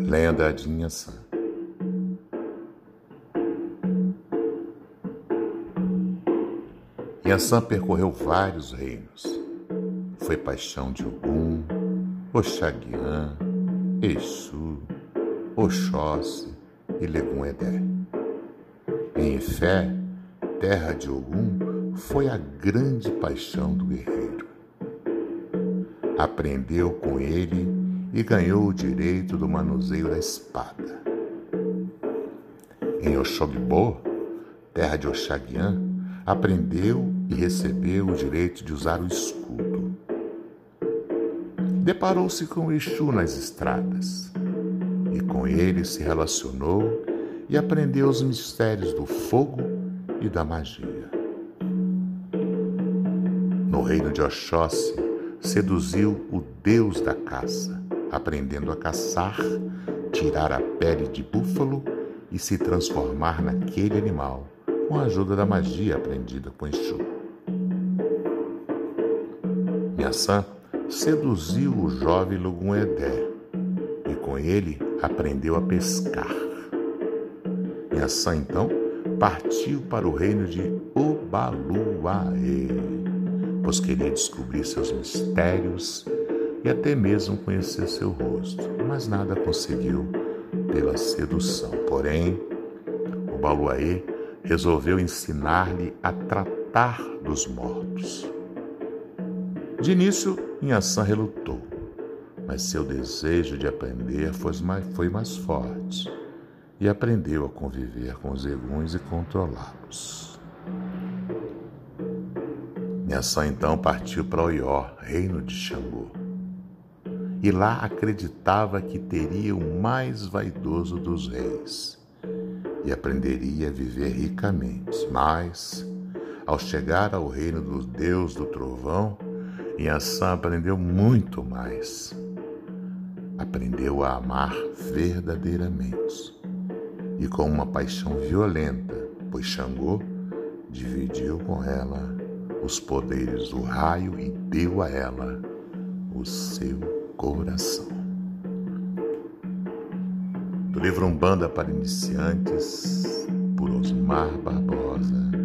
Lenda de Inhaçã Inhaçã percorreu vários reinos. Foi paixão de Ogum, Oxaguian, Exu, Oxóssi e Legum-Edé. Em Ifé, terra de Ogum, foi a grande paixão do guerreiro. Aprendeu com ele e ganhou o direito do manuseio da espada. Em Oxogbô, terra de Oxaguian, aprendeu e recebeu o direito de usar o escudo. Deparou-se com Exu nas estradas e com ele se relacionou e aprendeu os mistérios do fogo e da magia. No reino de Oxóssi, seduziu o deus da caça, aprendendo a caçar, tirar a pele de búfalo e se transformar naquele animal com a ajuda da magia aprendida com Exu. Miaçã seduziu o jovem Lugum-Edé e com ele aprendeu a pescar. Miaçã então partiu para o reino de Obaluaê, pois queria descobrir seus mistérios e até mesmo conhecer seu rosto, mas nada conseguiu pela sedução. Porém, Obaluaê resolveu ensinar-lhe a tratar dos mortos. De início, Inhaçã relutou, mas seu desejo de aprender foi mais, foi mais forte e aprendeu a conviver com os eguns e controlá-los. Inhaçã então partiu para Oió, reino de Xangô. E lá acreditava que teria o mais vaidoso dos reis e aprenderia a viver ricamente. Mas, ao chegar ao reino do Deus do Trovão, Inhaçã aprendeu muito mais. Aprendeu a amar verdadeiramente e com uma paixão violenta, pois Xangô dividiu com ela os poderes do raio e deu a ela o seu coração. Do livro Umbanda para Iniciantes, por Osmar Barbosa